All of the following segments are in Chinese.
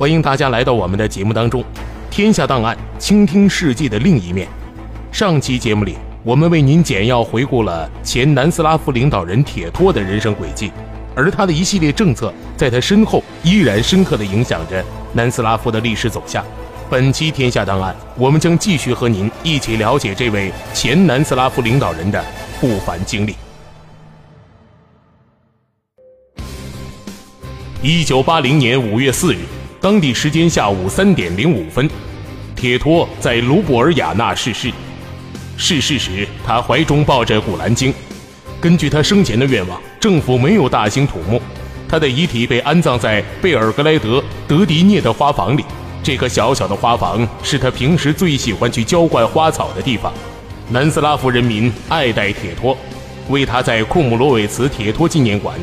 欢迎大家来到我们的节目当中。天下档案，倾听世界的另一面。上期节目里，我们为您简要回顾了前南斯拉夫领导人铁托的人生轨迹，而他的一系列政策，在他身后依然深刻地影响着南斯拉夫的历史走向。本期天下档案，我们将继续和您一起了解这位前南斯拉夫领导人的不凡经历。一九八零年五月四日，当地时间下午三点零五分，铁托在卢布尔雅纳逝世。逝世时，他怀中抱着《古兰经》。根据他生前的愿望，政府没有大兴土木，他的遗体被安葬在贝尔格莱德德迪涅的花房里。这个小小的花房是他平时最喜欢去浇灌花草的地方。南斯拉夫人民爱戴铁托，为他在库姆罗韦茨铁托纪念馆。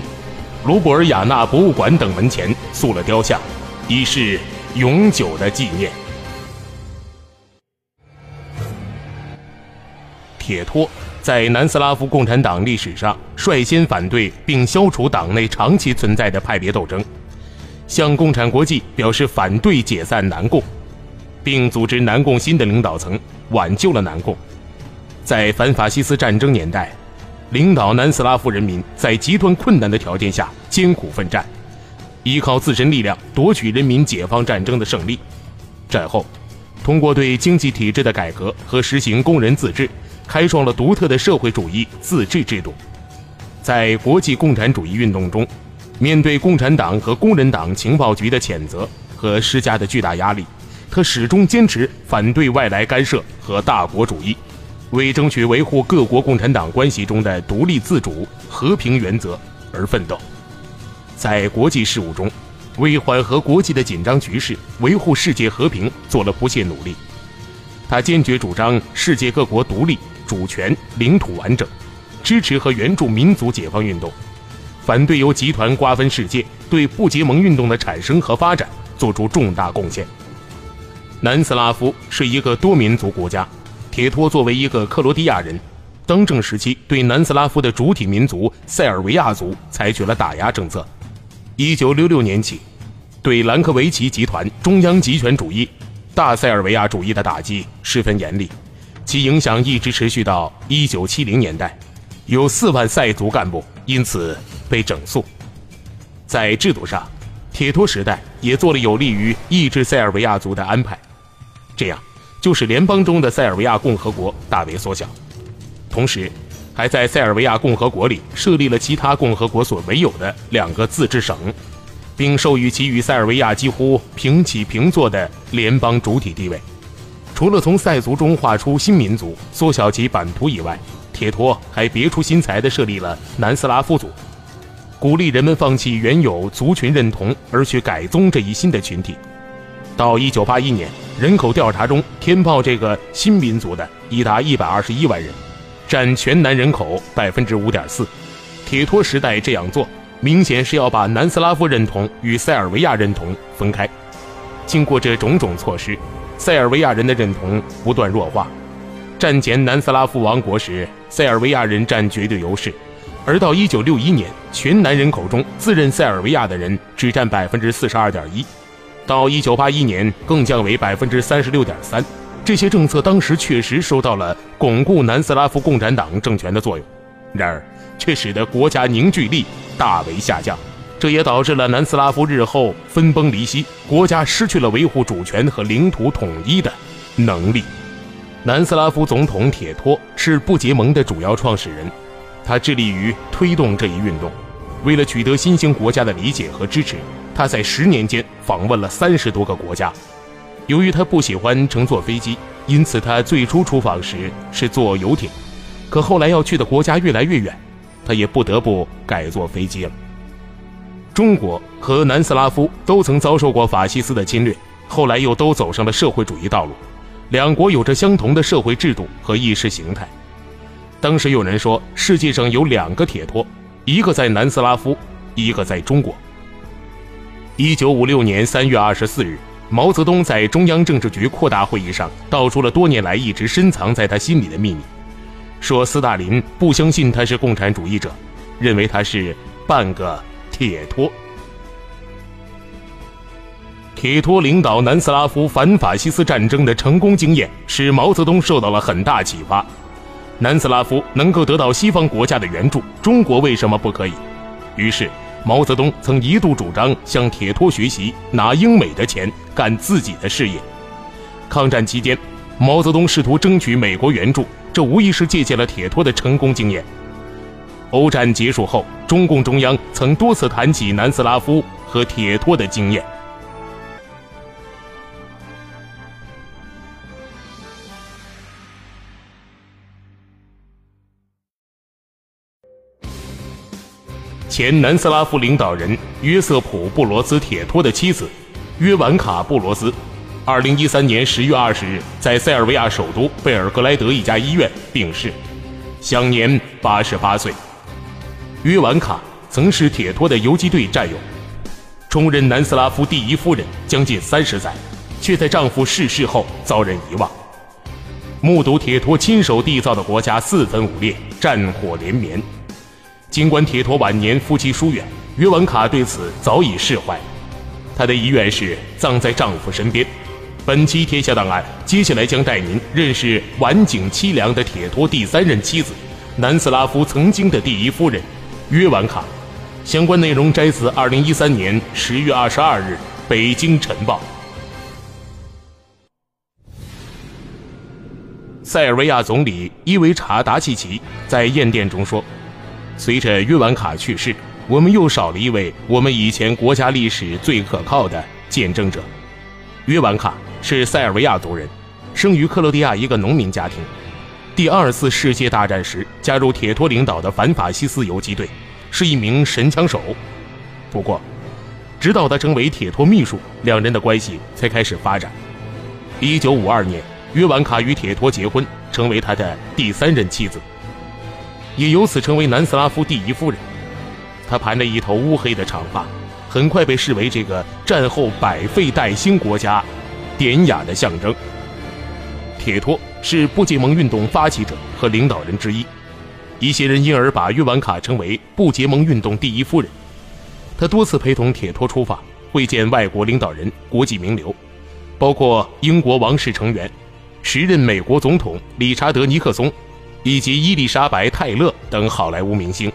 卢布尔雅纳博物馆等门前塑了雕像，以示永久的纪念。铁托在南斯拉夫共产党历史上率先反对并消除党内长期存在的派别斗争，向共产国际表示反对解散南共，并组织南共新的领导层，挽救了南共。在反法西斯战争年代。领导南斯拉夫人民在极端困难的条件下艰苦奋战，依靠自身力量夺取人民解放战争的胜利。战后，通过对经济体制的改革和实行工人自治，开创了独特的社会主义自治制度。在国际共产主义运动中，面对共产党和工人党情报局的谴责和施加的巨大压力，他始终坚持反对外来干涉和大国主义。为争取维护各国共产党关系中的独立自主、和平原则而奋斗，在国际事务中，为缓和国际的紧张局势、维护世界和平做了不懈努力。他坚决主张世界各国独立、主权、领土完整，支持和援助民族解放运动，反对由集团瓜分世界，对不结盟运动的产生和发展做出重大贡献。南斯拉夫是一个多民族国家。铁托作为一个克罗地亚人，当政时期对南斯拉夫的主体民族塞尔维亚族采取了打压政策。一九六六年起，对兰科维奇集团中央集权主义、大塞尔维亚主义的打击十分严厉，其影响一直持续到一九七零年代，有四万塞族干部因此被整肃。在制度上，铁托时代也做了有利于抑制塞尔维亚族的安排，这样。就使联邦中的塞尔维亚共和国大为缩小，同时，还在塞尔维亚共和国里设立了其他共和国所没有的两个自治省，并授予其与塞尔维亚几乎平起平坐的联邦主体地位。除了从塞族中划出新民族、缩小其版图以外，铁托还别出心裁地设立了南斯拉夫族，鼓励人们放弃原有族群认同而去改宗这一新的群体。到1981年。人口调查中填报这个新民族的已达一百二十一万人，占全南人口百分之五点四。铁托时代这样做，明显是要把南斯拉夫认同与塞尔维亚认同分开。经过这种种措施，塞尔维亚人的认同不断弱化。战前南斯拉夫王国时，塞尔维亚人占绝对优势，而到一九六一年，全南人口中自认塞尔维亚的人只占百分之四十二点一。到一九八一年，更降为百分之三十六点三。这些政策当时确实收到了巩固南斯拉夫共产党政权的作用，然而却使得国家凝聚力大为下降。这也导致了南斯拉夫日后分崩离析，国家失去了维护主权和领土统一的能力。南斯拉夫总统铁托是不结盟的主要创始人，他致力于推动这一运动。为了取得新兴国家的理解和支持。他在十年间访问了三十多个国家。由于他不喜欢乘坐飞机，因此他最初出访时是坐游艇。可后来要去的国家越来越远，他也不得不改坐飞机了。中国和南斯拉夫都曾遭受过法西斯的侵略，后来又都走上了社会主义道路，两国有着相同的社会制度和意识形态。当时有人说，世界上有两个铁托，一个在南斯拉夫，一个在中国。一九五六年三月二十四日，毛泽东在中央政治局扩大会议上道出了多年来一直深藏在他心里的秘密，说斯大林不相信他是共产主义者，认为他是半个。铁托，铁托领导南斯拉夫反法西斯战争的成功经验，使毛泽东受到了很大启发。南斯拉夫能够得到西方国家的援助，中国为什么不可以？于是，毛泽东曾一度主张向铁托学习，拿英美的钱干自己的事业。抗战期间，毛泽东试图争取美国援助，这无疑是借鉴了铁托的成功经验。欧战结束后，中共中央曾多次谈起南斯拉夫和铁托的经验。前南斯拉夫领导人约瑟普·布罗兹·铁托的妻子约婉卡·布罗兹，二零一三年十月二十日在塞尔维亚首都贝尔格莱德一家医院病逝，享年八十八岁。约婉卡曾是铁托的游击队战友，充任南斯拉夫第一夫人将近三十载，却在丈夫逝世后遭人遗忘。目睹铁托亲手缔造的国家四分五裂，战火连绵。尽管铁托晚年夫妻疏远，约文卡对此早已释怀。她的遗愿是葬在丈夫身边。本期《天下档案》接下来将带您认识晚景凄凉的铁托第三任妻子，南斯拉夫曾经的第一夫人。约文卡，相关内容摘自二零一三年十月二十二日《北京晨报》。塞尔维亚总理伊维查达契奇在唁电中说：“随着约完卡去世，我们又少了一位我们以前国家历史最可靠的见证者。”约完卡是塞尔维亚族人，生于克罗地亚一个农民家庭。第二次世界大战时，加入铁托领导的反法西斯游击队，是一名神枪手。不过，直到他成为铁托秘书，两人的关系才开始发展。一九五二年，约婉卡与铁托结婚，成为他的第三任妻子，也由此成为南斯拉夫第一夫人。她盘着一头乌黑的长发，很快被视为这个战后百废待兴国家典雅的象征。铁托。是不结盟运动发起者和领导人之一，一些人因而把约婉卡称为不结盟运动第一夫人。她多次陪同铁托出访，会见外国领导人、国际名流，包括英国王室成员、时任美国总统理查德·尼克松以及伊丽莎白·泰勒等好莱坞明星。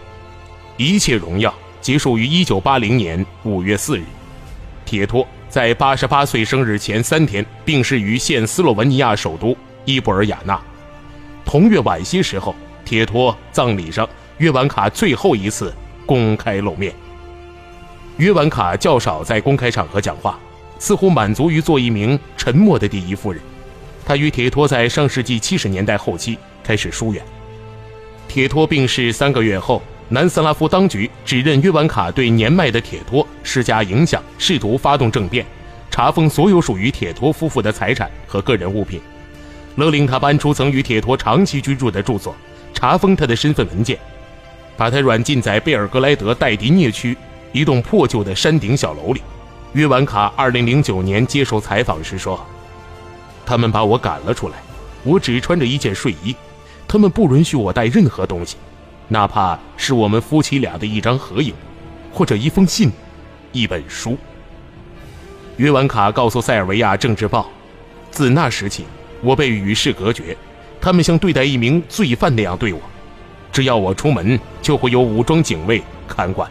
一切荣耀结束于1980年5月4日，铁托在88岁生日前三天病逝于现斯洛文尼亚首都。伊布尔雅纳，同月晚些时候，铁托葬礼上，约婉卡最后一次公开露面。约婉卡较少在公开场合讲话，似乎满足于做一名沉默的第一夫人。她与铁托在上世纪七十年代后期开始疏远。铁托病逝三个月后，南斯拉夫当局指认约婉卡对年迈的铁托施加影响，试图发动政变，查封所有属于铁托夫妇的财产和个人物品。勒令他搬出曾与铁托长期居住的住所，查封他的身份文件，把他软禁在贝尔格莱德戴迪涅区一栋破旧的山顶小楼里。约婉卡2009年接受采访时说：“他们把我赶了出来，我只穿着一件睡衣，他们不允许我带任何东西，哪怕是我们夫妻俩的一张合影，或者一封信，一本书。”约完卡告诉《塞尔维亚政治报》：“自那时起。”我被与世隔绝，他们像对待一名罪犯那样对我。只要我出门，就会有武装警卫看管。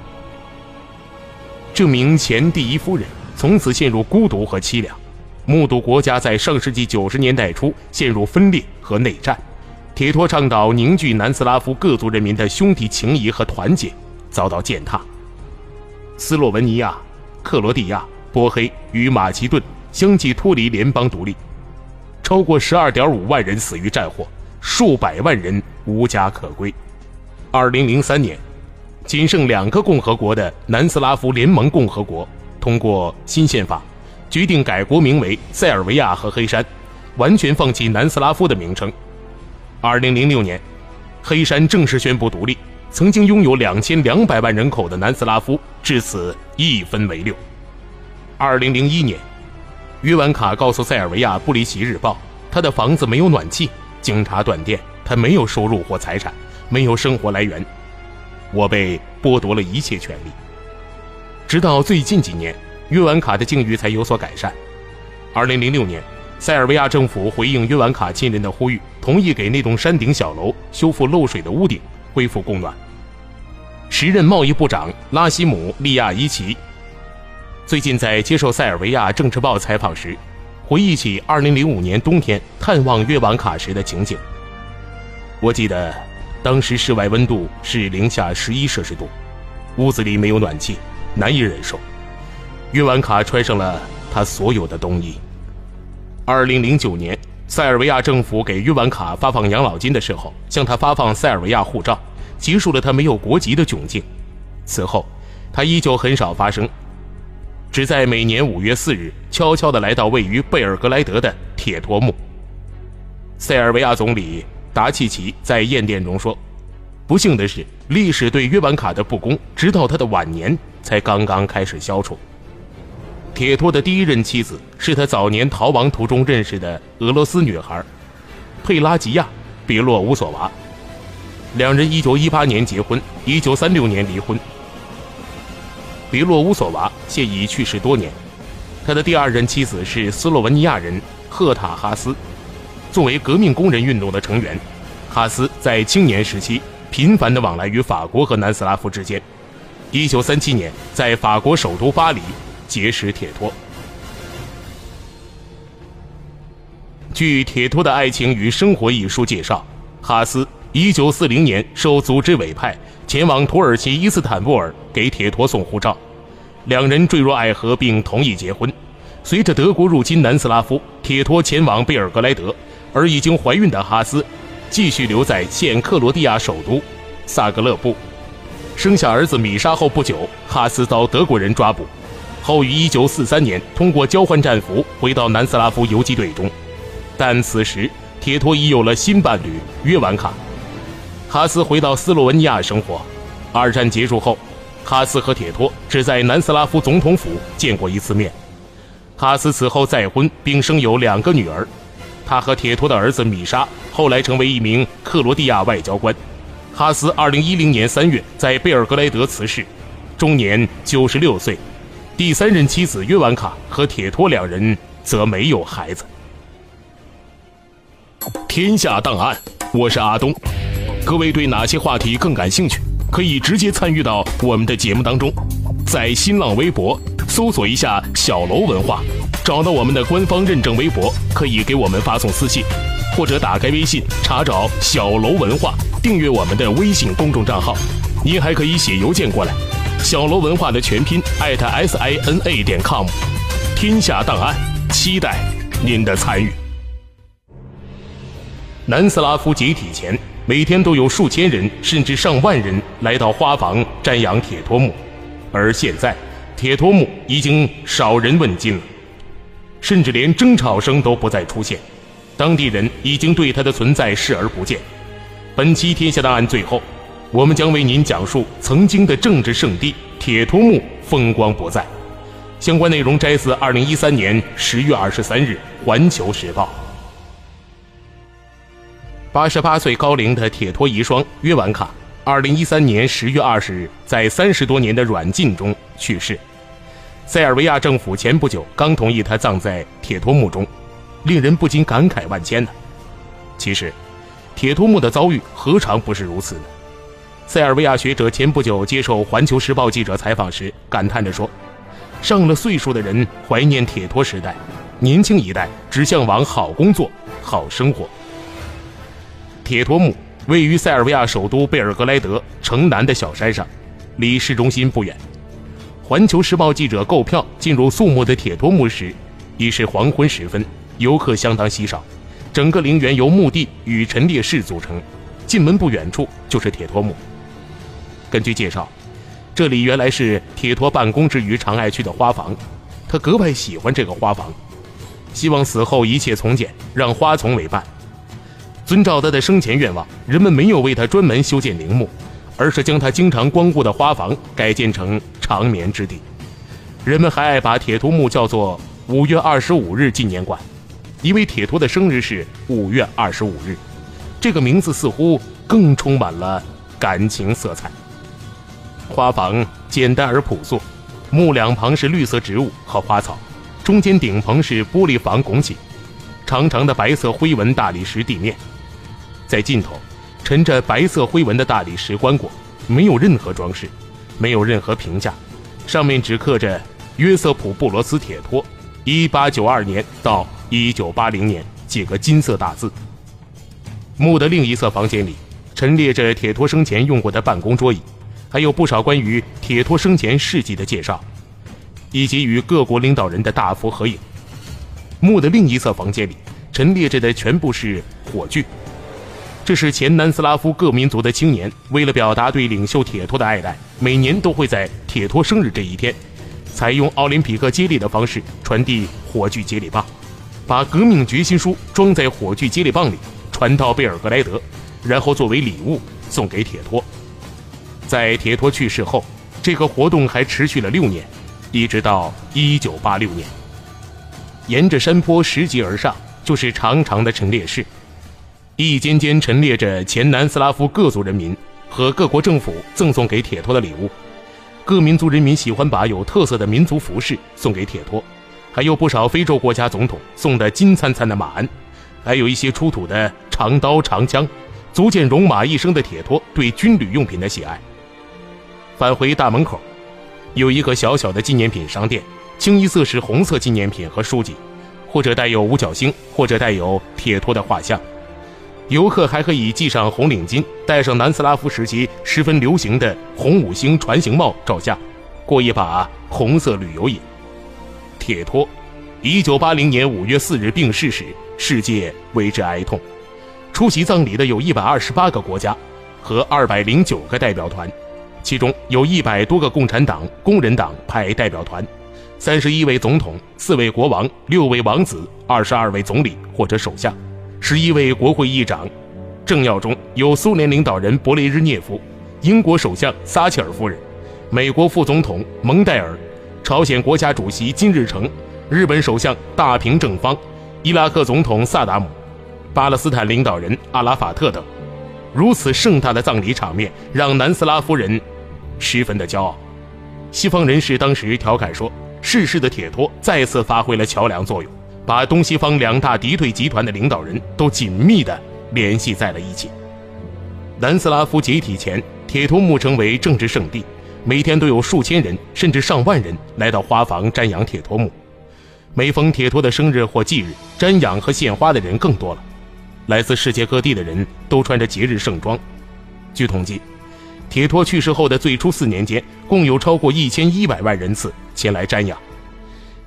这名前第一夫人从此陷入孤独和凄凉，目睹国家在上世纪九十年代初陷入分裂和内战。铁托倡导凝聚南斯拉夫各族人民的兄弟情谊和团结，遭到践踏。斯洛文尼亚、克罗地亚、波黑与马其顿相继脱离联邦独立。超过十二点五万人死于战火，数百万人无家可归。二零零三年，仅剩两个共和国的南斯拉夫联盟共和国通过新宪法，决定改国名为塞尔维亚和黑山，完全放弃南斯拉夫的名称。二零零六年，黑山正式宣布独立。曾经拥有两千两百万人口的南斯拉夫至此一分为六。二零零一年，约晚卡告诉塞尔维亚《布里奇日报》，他的房子没有暖气，警察断电，他没有收入或财产，没有生活来源。我被剥夺了一切权利。直到最近几年，约晚卡的境遇才有所改善。二零零六年，塞尔维亚政府回应约晚卡亲人的呼吁，同意给那栋山顶小楼修复漏水的屋顶。恢复供暖。时任贸易部长拉希姆·利亚伊奇最近在接受《塞尔维亚政治报》采访时，回忆起2005年冬天探望约晚卡时的情景。我记得，当时室外温度是零下11摄氏度，屋子里没有暖气，难以忍受。约晚卡穿上了他所有的冬衣。2009年。塞尔维亚政府给约晚卡发放养老金的时候，向他发放塞尔维亚护照，结束了他没有国籍的窘境。此后，他依旧很少发声，只在每年五月四日悄悄地来到位于贝尔格莱德的铁托墓。塞尔维亚总理达契奇在唁电中说：“不幸的是，历史对约晚卡的不公，直到他的晚年才刚刚开始消除。”铁托的第一任妻子是他早年逃亡途中认识的俄罗斯女孩，佩拉吉亚·别洛乌索娃。两人1918年结婚，1936年离婚。别洛乌索娃现已去世多年。他的第二任妻子是斯洛文尼亚人赫塔哈斯。作为革命工人运动的成员，哈斯在青年时期频繁地往来于法国和南斯拉夫之间。1937年，在法国首都巴黎。结识铁托。据《铁托的爱情与生活》一书介绍，哈斯1940年受组织委派前往土耳其伊斯坦布尔给铁托送护照，两人坠入爱河并同意结婚。随着德国入侵南斯拉夫，铁托前往贝尔格莱德，而已经怀孕的哈斯继续留在现克罗地亚首都萨格勒布。生下儿子米沙后不久，哈斯遭德国人抓捕。后于1943年通过交换战俘回到南斯拉夫游击队中，但此时铁托已有了新伴侣约晚卡。哈斯回到斯洛文尼亚生活。二战结束后，哈斯和铁托只在南斯拉夫总统府见过一次面。哈斯此后再婚并生有两个女儿。他和铁托的儿子米沙后来成为一名克罗地亚外交官。哈斯2010年3月在贝尔格莱德辞世，终年96岁。第三任妻子约完卡和铁托两人则没有孩子。天下档案，我是阿东。各位对哪些话题更感兴趣？可以直接参与到我们的节目当中，在新浪微博搜索一下“小楼文化”，找到我们的官方认证微博，可以给我们发送私信，或者打开微信查找“小楼文化”，订阅我们的微信公众账号。您还可以写邮件过来。小楼文化的全拼艾特 s i n a 点 com，天下档案，期待您的参与。南斯拉夫解体前，每天都有数千人甚至上万人来到花房瞻仰铁托墓，而现在，铁托墓已经少人问津了，甚至连争吵声都不再出现，当地人已经对它的存在视而不见。本期天下档案最后。我们将为您讲述曾经的政治圣地铁托墓风光不再。相关内容摘自二零一三年十月二十三日《环球时报》。八十八岁高龄的铁托遗孀约晚卡，二零一三年十月二十日在三十多年的软禁中去世。塞尔维亚政府前不久刚同意他葬在铁托墓中，令人不禁感慨万千呢。其实，铁托墓的遭遇何尝不是如此呢？塞尔维亚学者前不久接受《环球时报》记者采访时感叹着说：“上了岁数的人怀念铁托时代，年轻一代只向往好工作、好生活。”铁托墓位于塞尔维亚首都贝尔格莱德城南的小山上，离市中心不远。《环球时报》记者购票进入肃穆的铁托墓时，已是黄昏时分，游客相当稀少。整个陵园由墓地与陈列室组成，进门不远处就是铁托墓。根据介绍，这里原来是铁托办公之余常爱去的花房，他格外喜欢这个花房，希望死后一切从简，让花丛为伴。遵照他的生前愿望，人们没有为他专门修建陵墓，而是将他经常光顾的花房改建成长眠之地。人们还爱把铁托墓叫做“五月二十五日纪念馆”，因为铁托的生日是五月二十五日。这个名字似乎更充满了感情色彩。花房简单而朴素，墓两旁是绿色植物和花草，中间顶棚是玻璃房拱起，长长的白色灰纹大理石地面，在尽头沉着白色灰纹的大理石棺椁，没有任何装饰，没有任何评价，上面只刻着约瑟普·布罗斯·铁托，1892年到1980年几个金色大字。墓的另一侧房间里陈列着铁托生前用过的办公桌椅。还有不少关于铁托生前事迹的介绍，以及与各国领导人的大幅合影。墓的另一侧房间里陈列着的全部是火炬，这是前南斯拉夫各民族的青年为了表达对领袖铁托的爱戴，每年都会在铁托生日这一天，采用奥林匹克接力的方式传递火炬接力棒，把革命决心书装在火炬接力棒里，传到贝尔格莱德，然后作为礼物送给铁托。在铁托去世后，这个活动还持续了六年，一直到一九八六年。沿着山坡拾级而上，就是长长的陈列室，一间间陈列着前南斯拉夫各族人民和各国政府赠送给铁托的礼物。各民族人民喜欢把有特色的民族服饰送给铁托，还有不少非洲国家总统送的金灿灿的马鞍，还有一些出土的长刀长枪，足见戎马一生的铁托对军旅用品的喜爱。返回大门口，有一个小小的纪念品商店，清一色是红色纪念品和书籍，或者带有五角星，或者带有铁托的画像。游客还可以系上红领巾，戴上南斯拉夫时期十分流行的红五星船形帽照相，过一把红色旅游瘾。铁托，一九八零年五月四日病逝时，世界为之哀痛。出席葬礼的有一百二十八个国家和二百零九个代表团。其中有一百多个共产党、工人党派代表团，三十一位总统、四位国王、六位王子、二十二位总理或者首相，十一位国会议长。政要中有苏联领导人勃列日涅夫、英国首相撒切尔夫人、美国副总统蒙代尔、朝鲜国家主席金日成、日本首相大平正方、伊拉克总统萨达姆、巴勒斯坦领导人阿拉法特等。如此盛大的葬礼场面，让南斯拉夫人。十分的骄傲，西方人士当时调侃说：“逝世的铁托再次发挥了桥梁作用，把东西方两大敌对集团的领导人都紧密地联系在了一起。”南斯拉夫解体前，铁托墓成为政治圣地，每天都有数千人甚至上万人来到花房瞻仰铁托墓。每逢铁托的生日或忌日，瞻仰和献花的人更多了，来自世界各地的人都穿着节日盛装。据统计。铁托去世后的最初四年间，共有超过一千一百万人次前来瞻仰，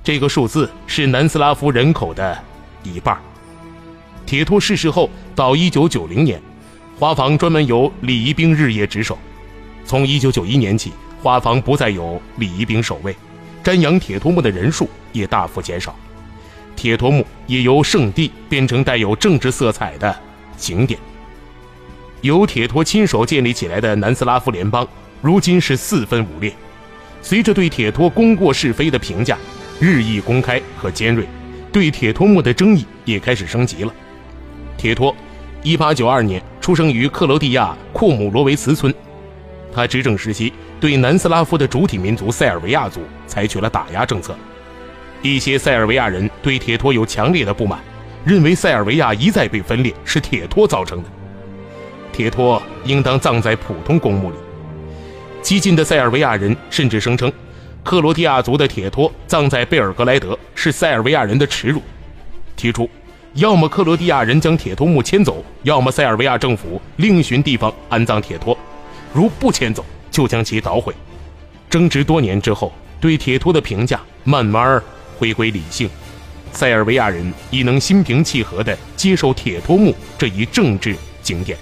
这个数字是南斯拉夫人口的一半。铁托逝世后，到一九九零年，花房专门由礼仪兵日夜值守。从一九九一年起，花房不再有礼仪兵守卫，瞻仰铁托墓的人数也大幅减少，铁托墓也由圣地变成带有政治色彩的景点。由铁托亲手建立起来的南斯拉夫联邦，如今是四分五裂。随着对铁托功过是非的评价日益公开和尖锐，对铁托墓的争议也开始升级了。铁托，1892年出生于克罗地亚库姆罗维茨村，他执政时期对南斯拉夫的主体民族塞尔维亚族采取了打压政策。一些塞尔维亚人对铁托有强烈的不满，认为塞尔维亚一再被分裂是铁托造成的。铁托应当葬在普通公墓里。激进的塞尔维亚人甚至声称，克罗地亚族的铁托葬在贝尔格莱德是塞尔维亚人的耻辱，提出要么克罗地亚人将铁托墓迁走，要么塞尔维亚政府另寻地方安葬铁托，如不迁走，就将其捣毁。争执多年之后，对铁托的评价慢慢回归理性，塞尔维亚人已能心平气和地接受铁托墓这一政治景点。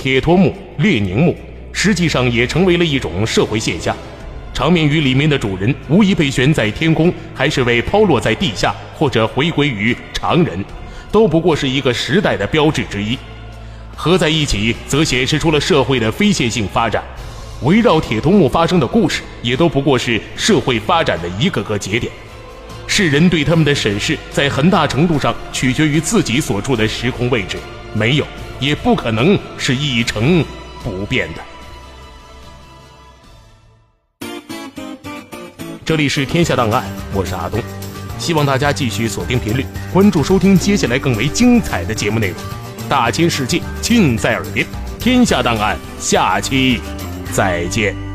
铁托墓、列宁墓，实际上也成为了一种社会现象。长眠于里面的主人，无疑被悬在天空，还是被抛落在地下，或者回归于常人，都不过是一个时代的标志之一。合在一起，则显示出了社会的非线性发展。围绕铁托墓发生的故事，也都不过是社会发展的一个个节点。世人对他们的审视，在很大程度上取决于自己所处的时空位置，没有，也不可能是一成不变的。这里是天下档案，我是阿东，希望大家继续锁定频率，关注收听接下来更为精彩的节目内容。大千世界尽在耳边，天下档案下期再见。